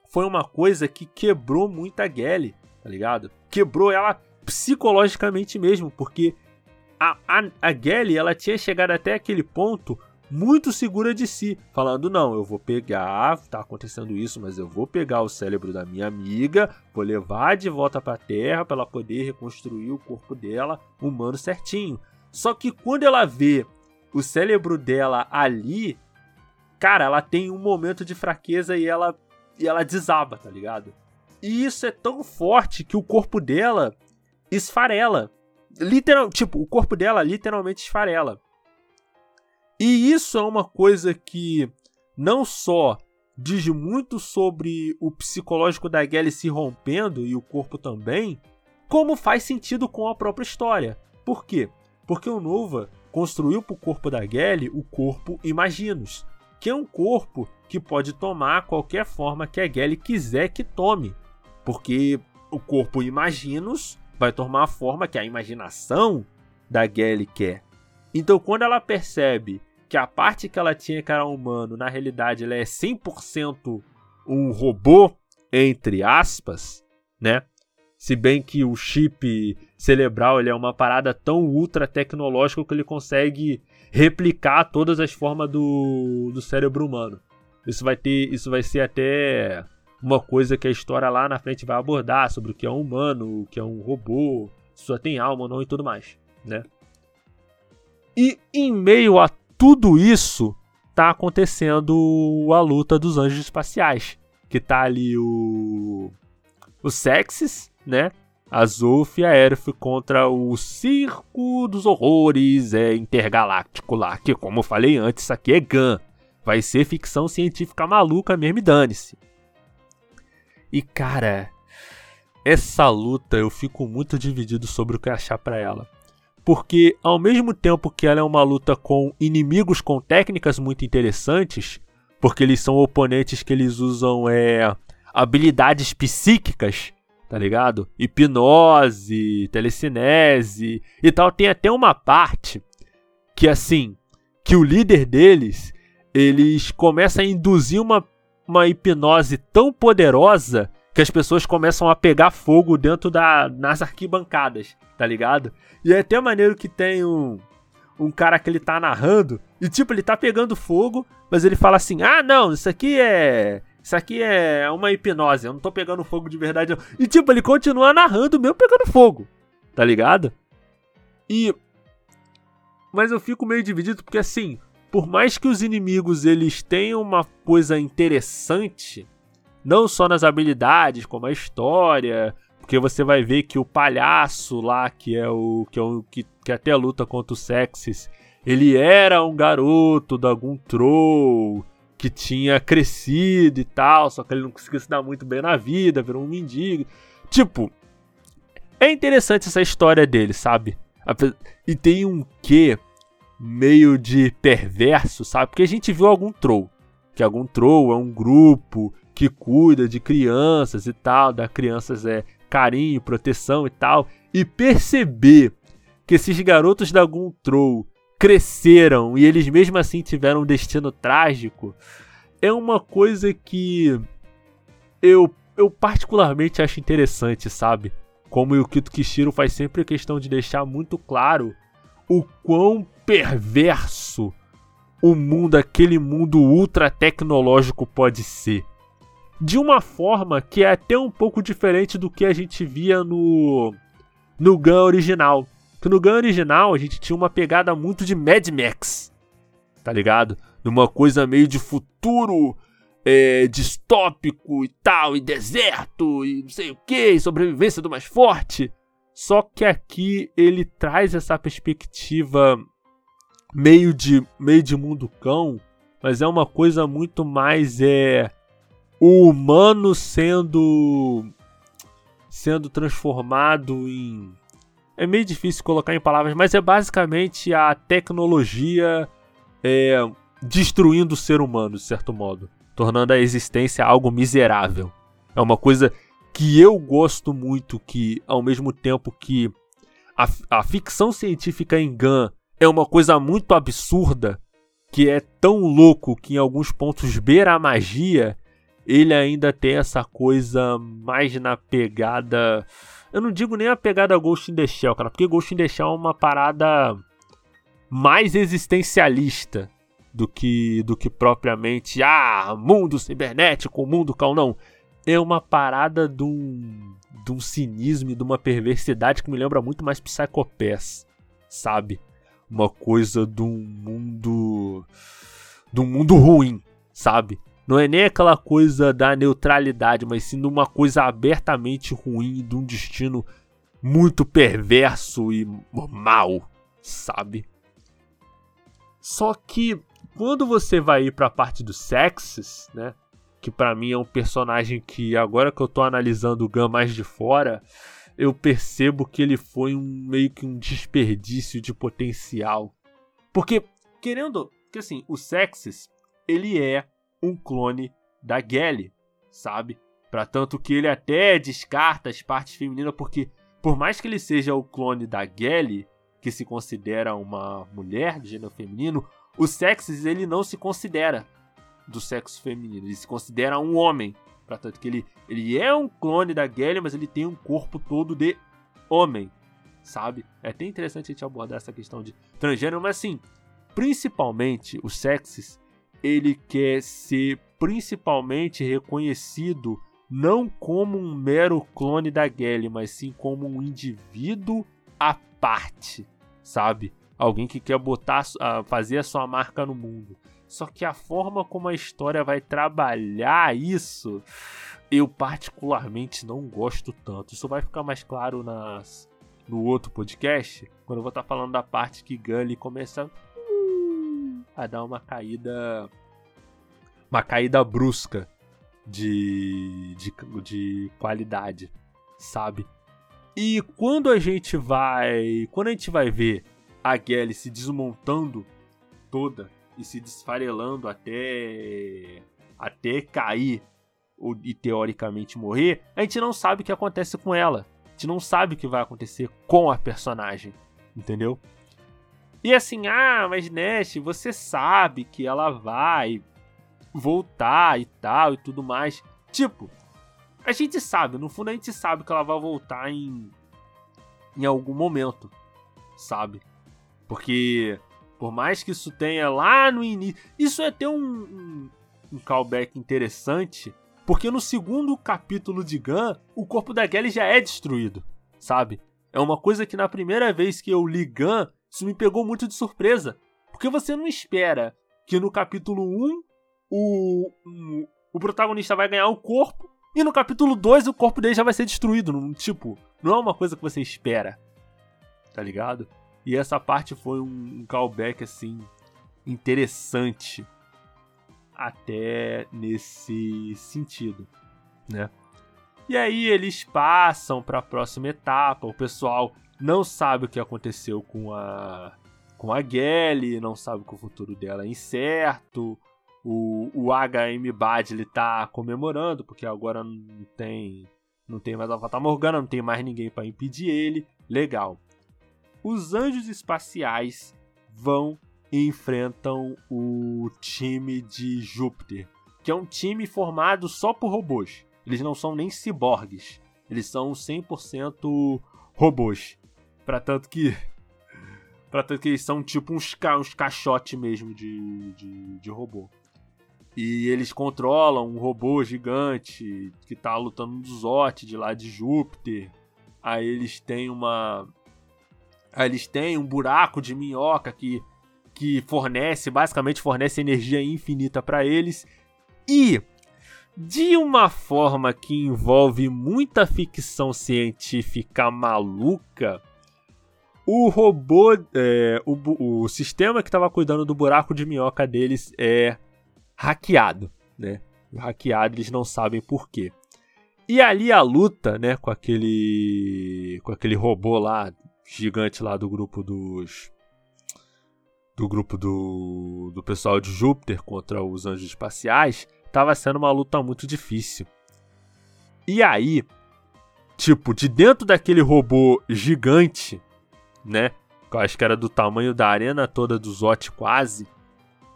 foi uma coisa que quebrou muito a Gelly, tá ligado? Quebrou ela psicologicamente mesmo, porque a, a, a Gelly, ela tinha chegado até aquele ponto muito segura de si, falando: Não, eu vou pegar, tá acontecendo isso, mas eu vou pegar o cérebro da minha amiga, vou levar de volta pra terra para ela poder reconstruir o corpo dela humano certinho. Só que quando ela vê o cérebro dela ali, cara, ela tem um momento de fraqueza e ela e ela desaba, tá ligado? E isso é tão forte que o corpo dela esfarela. Literal, tipo, o corpo dela literalmente esfarela. E isso é uma coisa que não só diz muito sobre o psicológico da Gelly se rompendo e o corpo também, como faz sentido com a própria história. Por quê? Porque o Nova construiu para o corpo da Gelly o corpo Imaginos, que é um corpo que pode tomar qualquer forma que a Gelly quiser que tome. Porque o corpo Imaginos vai tomar a forma que a imaginação da Gelly quer. Então, quando ela percebe que a parte que ela tinha que era humano, na realidade, ela é 100% um robô, entre aspas, né? Se bem que o chip cerebral ele é uma parada tão ultra tecnológica que ele consegue replicar todas as formas do, do cérebro humano. Isso vai ter, isso vai ser até uma coisa que a história lá na frente vai abordar sobre o que é um humano, o que é um robô, se só tem alma ou não e tudo mais, né? E em meio a tudo isso, tá acontecendo a luta dos anjos espaciais, que tá ali o o Sexis, né? A Zulf e a Erf contra o Circo dos Horrores é intergaláctico lá, que como eu falei antes, isso aqui é GAN. Vai ser ficção científica maluca mesmo e dane-se. E cara, essa luta eu fico muito dividido sobre o que achar para ela. Porque ao mesmo tempo que ela é uma luta com inimigos com técnicas muito interessantes, porque eles são oponentes que eles usam é, habilidades psíquicas, tá ligado? Hipnose, telecinese e tal. Tem até uma parte que assim, que o líder deles, eles começam a induzir uma uma hipnose tão poderosa que as pessoas começam a pegar fogo dentro da nas arquibancadas, tá ligado? E é até maneiro que tem um um cara que ele tá narrando e tipo ele tá pegando fogo, mas ele fala assim: "Ah, não, isso aqui é isso aqui é uma hipnose, eu não tô pegando fogo de verdade não". E tipo, ele continua narrando mesmo pegando fogo. Tá ligado? E mas eu fico meio dividido porque assim, por mais que os inimigos eles tenham uma coisa interessante, não só nas habilidades, como a história, porque você vai ver que o palhaço lá, que é o que, é o, que, que até luta contra o Sexis, ele era um garoto da algum troll que tinha crescido e tal, só que ele não conseguiu se dar muito bem na vida, virou um mendigo. Tipo, é interessante essa história dele, sabe? E tem um quê meio de perverso, sabe? Porque a gente viu algum troll. Que algum troll é um grupo que cuida de crianças e tal, dá crianças é carinho, proteção e tal. E perceber que esses garotos da algum troll cresceram e eles mesmo assim tiveram um destino trágico é uma coisa que eu, eu particularmente acho interessante, sabe? Como o Yukito Kishiro faz sempre questão de deixar muito claro o quão perverso o mundo, aquele mundo ultra tecnológico pode ser. De uma forma que é até um pouco diferente do que a gente via no no Gun original. Que no Gun original a gente tinha uma pegada muito de Mad Max, tá ligado? Numa coisa meio de futuro é, distópico e tal, e deserto, e não sei o que, sobrevivência do mais forte. Só que aqui ele traz essa perspectiva meio de meio de mundo cão, mas é uma coisa muito mais é o humano sendo sendo transformado em é meio difícil colocar em palavras, mas é basicamente a tecnologia é, destruindo o ser humano, de certo modo, tornando a existência algo miserável. É uma coisa que eu gosto muito, que ao mesmo tempo que a, a ficção científica em Gun é uma coisa muito absurda, que é tão louco que em alguns pontos beira a magia, ele ainda tem essa coisa mais na pegada. Eu não digo nem a pegada Ghost in the Shell, cara, porque Ghost in the Shell é uma parada mais existencialista do que do que propriamente ah, mundo cibernético, mundo cal não. É uma parada de um, de um cinismo e de uma perversidade que me lembra muito mais Psychopass, sabe? uma coisa de um mundo. de um mundo ruim, sabe? Não é nem aquela coisa da neutralidade, mas sim de uma coisa abertamente ruim, de um destino muito perverso e mal, sabe? Só que quando você vai ir para a parte dos sexes, né? Que para mim é um personagem que agora que eu tô analisando o Gun mais de fora, eu percebo que ele foi um meio que um desperdício de potencial. Porque querendo, que assim, o Sexes, ele é um clone da Gelly, sabe? Para tanto que ele até descarta as partes femininas porque por mais que ele seja o clone da Gelly, que se considera uma mulher de gênero feminino, o Sexes ele não se considera do sexo feminino, ele se considera um homem. Portanto, que ele, ele é um clone da Gelly, mas ele tem um corpo todo de homem, sabe? É até interessante a gente abordar essa questão de transgênero, mas assim, principalmente o Sexes, ele quer ser principalmente reconhecido não como um mero clone da Gelly, mas sim como um indivíduo à parte, sabe? Alguém que quer botar, fazer a sua marca no mundo. Só que a forma como a história vai trabalhar isso, eu particularmente não gosto tanto. Isso vai ficar mais claro nas, no outro podcast, quando eu vou estar falando da parte que Gully começa a dar uma caída. Uma caída brusca de, de, de qualidade, sabe? E quando a gente vai. Quando a gente vai ver a Gally se desmontando toda e se desfarelando até até cair ou, e teoricamente morrer, a gente não sabe o que acontece com ela. A gente não sabe o que vai acontecer com a personagem, entendeu? E assim, ah, mas Nash, você sabe que ela vai voltar e tal e tudo mais. Tipo, a gente sabe, no fundo a gente sabe que ela vai voltar em em algum momento, sabe? Porque por mais que isso tenha lá no início. Isso é ter um, um, um callback interessante. Porque no segundo capítulo de Gun, o corpo da Gelly já é destruído, sabe? É uma coisa que na primeira vez que eu li Gun, isso me pegou muito de surpresa. Porque você não espera que no capítulo 1 o, o, protagonista vai ganhar o corpo e no capítulo 2 o corpo dele já vai ser destruído. Tipo, não é uma coisa que você espera. Tá ligado? E essa parte foi um callback assim interessante até nesse sentido, né? E aí eles passam para a próxima etapa. O pessoal não sabe o que aconteceu com a com a Gelly, não sabe que o futuro dela é incerto. O, o HM Bad ele tá comemorando porque agora não tem não tem mais a Fata Morgana, não tem mais ninguém para impedir ele. Legal os anjos espaciais vão e enfrentam o time de Júpiter, que é um time formado só por robôs. Eles não são nem ciborgues, eles são 100% robôs. Para tanto que (laughs) para tanto que eles são tipo uns, ca uns mesmo de, de, de robô. E eles controlam um robô gigante que tá lutando no Zote de lá de Júpiter. Aí eles têm uma eles têm um buraco de minhoca que, que fornece, basicamente fornece energia infinita para eles. E de uma forma que envolve muita ficção científica maluca, o robô, é, o, o sistema que estava cuidando do buraco de minhoca deles é hackeado, né? Hackeado, eles não sabem por quê. E ali a luta, né, com aquele com aquele robô lá gigante lá do grupo dos. Do grupo do, do pessoal de Júpiter contra os anjos espaciais, tava sendo uma luta muito difícil. E aí, tipo, de dentro daquele robô gigante, né? Eu acho que era do tamanho da arena toda do Zot quase.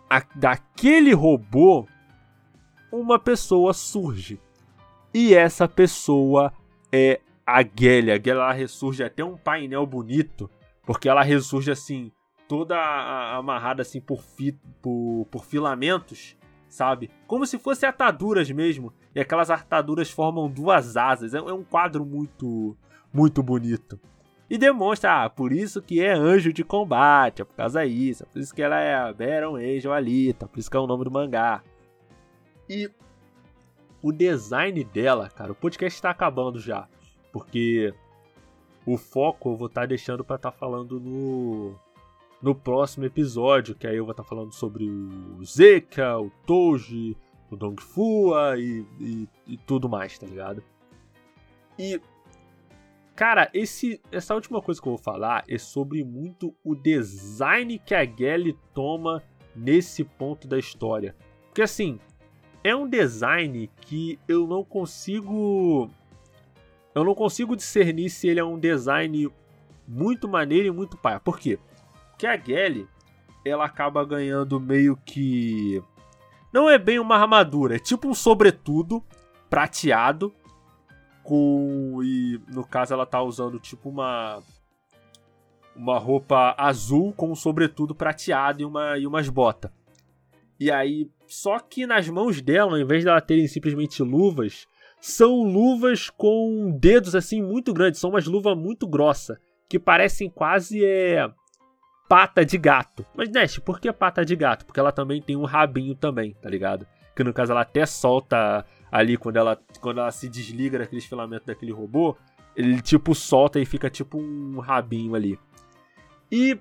A, daquele robô, uma pessoa surge. E essa pessoa é a Gelly. A Gelly ela ressurge até um painel bonito, porque ela ressurge assim, toda amarrada assim por, fi, por, por filamentos, sabe? Como se fossem ataduras mesmo. E aquelas ataduras formam duas asas. É, é um quadro muito, muito bonito. E demonstra, ah, por isso que é anjo de combate, é por causa disso, é por isso que ela é a Baron Angel Alita, por isso que é o nome do mangá. E o design dela, cara, o podcast tá acabando já. Porque o foco eu vou estar tá deixando para estar tá falando no, no próximo episódio, que aí eu vou estar tá falando sobre o Zeka, o Toji, o Dongfua e, e, e tudo mais, tá ligado? E Cara, esse, essa última coisa que eu vou falar é sobre muito o design que a Gelly toma nesse ponto da história. Porque assim, é um design que eu não consigo. Eu não consigo discernir se ele é um design muito maneiro e muito paia. Por quê? Porque a Gelly, ela acaba ganhando meio que. Não é bem uma armadura, é tipo um sobretudo prateado com e no caso ela tá usando tipo uma uma roupa azul com um sobretudo prateado e uma e umas botas. E aí, só que nas mãos dela, ao invés dela terem simplesmente luvas, são luvas com dedos assim muito grandes, são umas luvas muito grossas, que parecem quase é pata de gato. Mas Nest, por que pata de gato? Porque ela também tem um rabinho também, tá ligado? Que no caso ela até solta ali quando ela, quando ela se desliga daqueles filamentos daquele robô, ele tipo solta e fica tipo um rabinho ali. E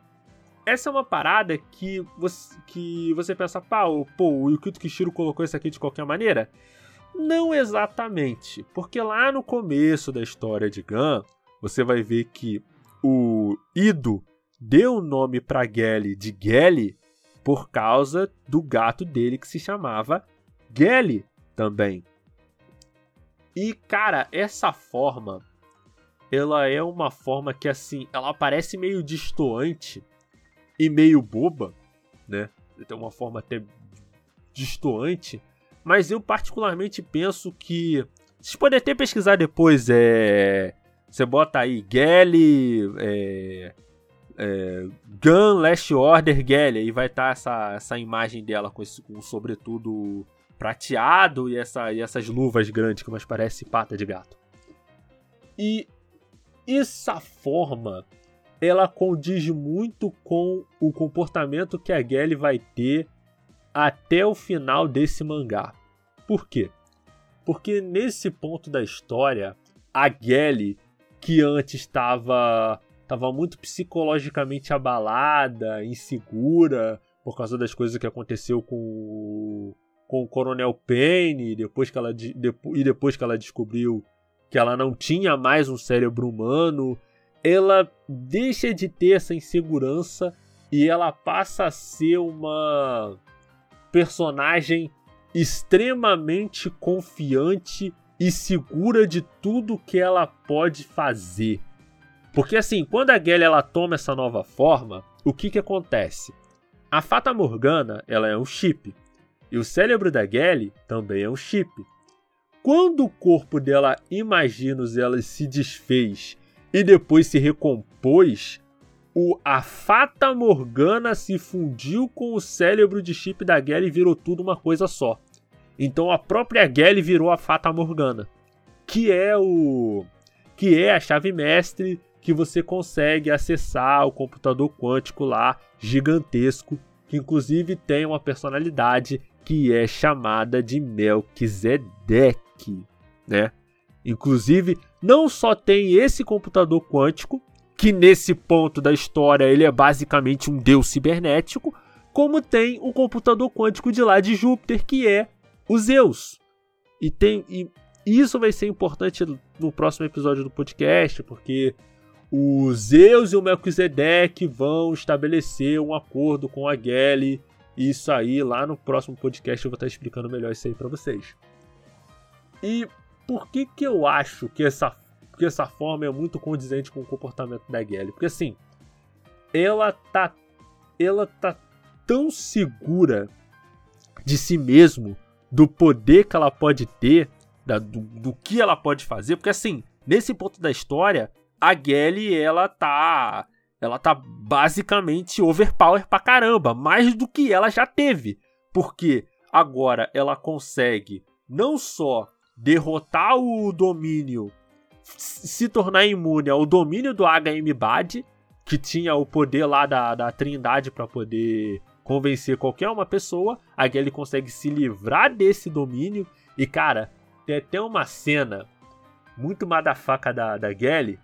essa é uma parada que você, que você pensa, pô, pô, o Yukito Kishiro colocou isso aqui de qualquer maneira? Não exatamente, porque lá no começo da história de Gun, você vai ver que o Ido deu o nome para Gelly de Gelly por causa do gato dele que se chamava Gelly também. E, cara, essa forma, ela é uma forma que, assim, ela parece meio distoante e meio boba, né? Tem uma forma até distoante, mas eu particularmente penso que vocês podem até pesquisar depois, é você bota aí Gelly, é, é, Gun Last Order Gelly e vai estar tá essa, essa imagem dela com esse com sobretudo prateado e, essa, e essas luvas grandes que mais parece pata de gato. E essa forma ela condiz muito com o comportamento que a Gelly vai ter até o final desse mangá. Por quê? Porque nesse ponto da história, a Gelly, que antes estava estava muito psicologicamente abalada, insegura por causa das coisas que aconteceu com com o Coronel Payne, depois que ela, de, e depois que ela descobriu que ela não tinha mais um cérebro humano, ela deixa de ter essa insegurança e ela passa a ser uma personagem extremamente confiante e segura de tudo que ela pode fazer. Porque assim, quando a Gelly ela toma essa nova forma, o que que acontece? A Fata Morgana, ela é um chip. E o cérebro da Gelly também é um chip. Quando o corpo dela, imaginos, ela se desfez e depois se recompôs, o, a Fata Morgana se fundiu com o cérebro de chip da Gelly e virou tudo uma coisa só. Então a própria Gelly virou a Fata Morgana, que é o que é a chave mestre que você consegue acessar o computador quântico lá gigantesco, que inclusive tem uma personalidade que é chamada de Melquisedeque, né? Inclusive, não só tem esse computador quântico, que nesse ponto da história ele é basicamente um deus cibernético, como tem o computador quântico de lá de Júpiter, que é o Zeus. E tem e isso vai ser importante no próximo episódio do podcast, porque o Zeus e o Melquisedeque vão estabelecer um acordo com a Gelly isso aí, lá no próximo podcast eu vou estar explicando melhor isso aí para vocês. E por que que eu acho que essa, que essa forma é muito condizente com o comportamento da Gelly? Porque assim, ela tá ela tá tão segura de si mesmo, do poder que ela pode ter, da, do, do que ela pode fazer, porque assim, nesse ponto da história, a Gelly ela tá ela tá basicamente overpower pra caramba, mais do que ela já teve. Porque agora ela consegue não só derrotar o domínio, se tornar imune ao domínio do HM Bad, que tinha o poder lá da, da Trindade para poder convencer qualquer uma pessoa, a Gally consegue se livrar desse domínio. E cara, tem até uma cena muito madafaca da, da Gally,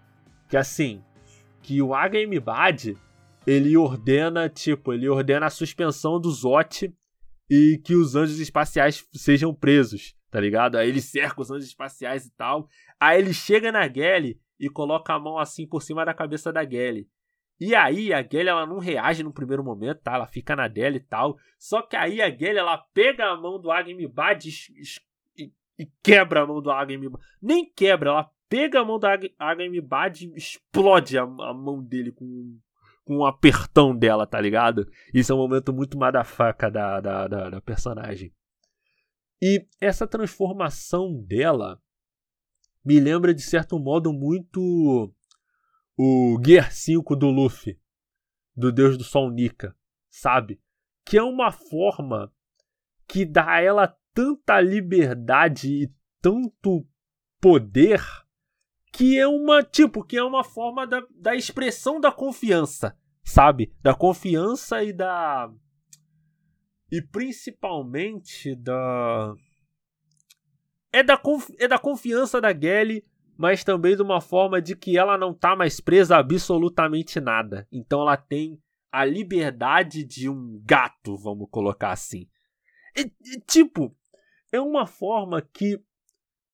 que assim, que o HM Bad, ele ordena, tipo, ele ordena a suspensão do Zot e que os anjos espaciais sejam presos, tá ligado? Aí ele cerca os anjos espaciais e tal. Aí ele chega na Gally e coloca a mão assim por cima da cabeça da Gally. E aí a Gally ela não reage no primeiro momento, tá? Ela fica na dela e tal. Só que aí a Gally ela pega a mão do Agni Bad e, e, quebra a mão do Agni Nem quebra, ela pega a mão do Agni Bad e explode a, a, mão dele com, com um apertão dela, tá ligado? Isso é um momento muito madafaca da, da, da, da personagem. E essa transformação dela me lembra de certo modo muito o Gear 5 do Luffy, do Deus do Sol Nika, sabe? Que é uma forma que dá a ela tanta liberdade e tanto poder que é uma tipo que é uma forma da, da expressão da confiança, sabe? Da confiança e da e principalmente da é da, é da confiança da Gelly mas também de uma forma de que ela não está mais presa a absolutamente nada. Então ela tem a liberdade de um gato, vamos colocar assim. E, e, tipo, é uma forma que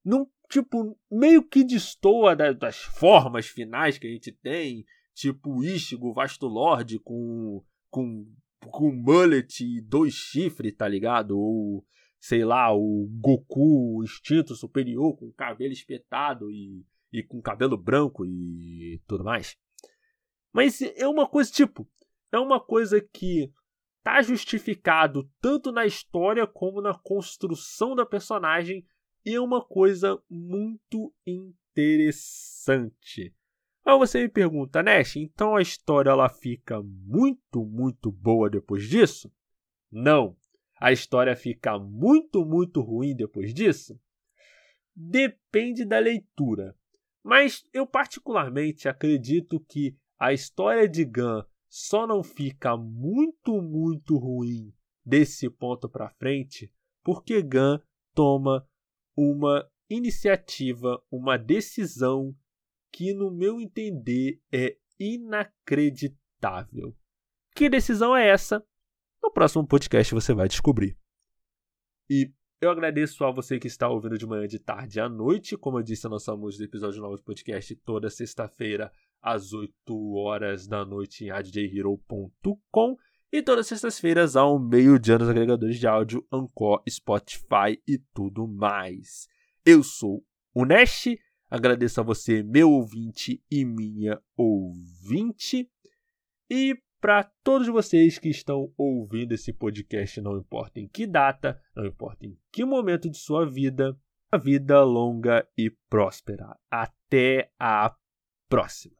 não, tipo, meio que destoa das, formas finais que a gente tem, tipo o Ishigo Vasto Lord com com com mullet e dois chifres, tá ligado? Ou sei lá, o Goku instinto superior com cabelo espetado e, e com cabelo branco e tudo mais. Mas é uma coisa tipo, é uma coisa que tá justificado tanto na história como na construção da personagem e é uma coisa muito interessante. Aí você me pergunta, Nash, então a história ela fica muito, muito boa depois disso? Não a história fica muito, muito ruim depois disso? Depende da leitura. Mas eu particularmente acredito que a história de Gun só não fica muito, muito ruim desse ponto para frente porque Gun toma uma iniciativa, uma decisão que, no meu entender, é inacreditável. Que decisão é essa? No próximo podcast você vai descobrir. E eu agradeço a você que está ouvindo de manhã, de tarde à noite. Como eu disse, nós somos episódio novo do podcast toda sexta-feira, às 8 horas da noite em adjhero.com e todas as sextas-feiras ao meio-dia nos agregadores de áudio Anchor, Spotify e tudo mais. Eu sou o Nash, agradeço a você, meu ouvinte e minha ouvinte. E para todos vocês que estão ouvindo esse podcast, não importa em que data, não importa em que momento de sua vida, a vida longa e próspera. Até a próxima.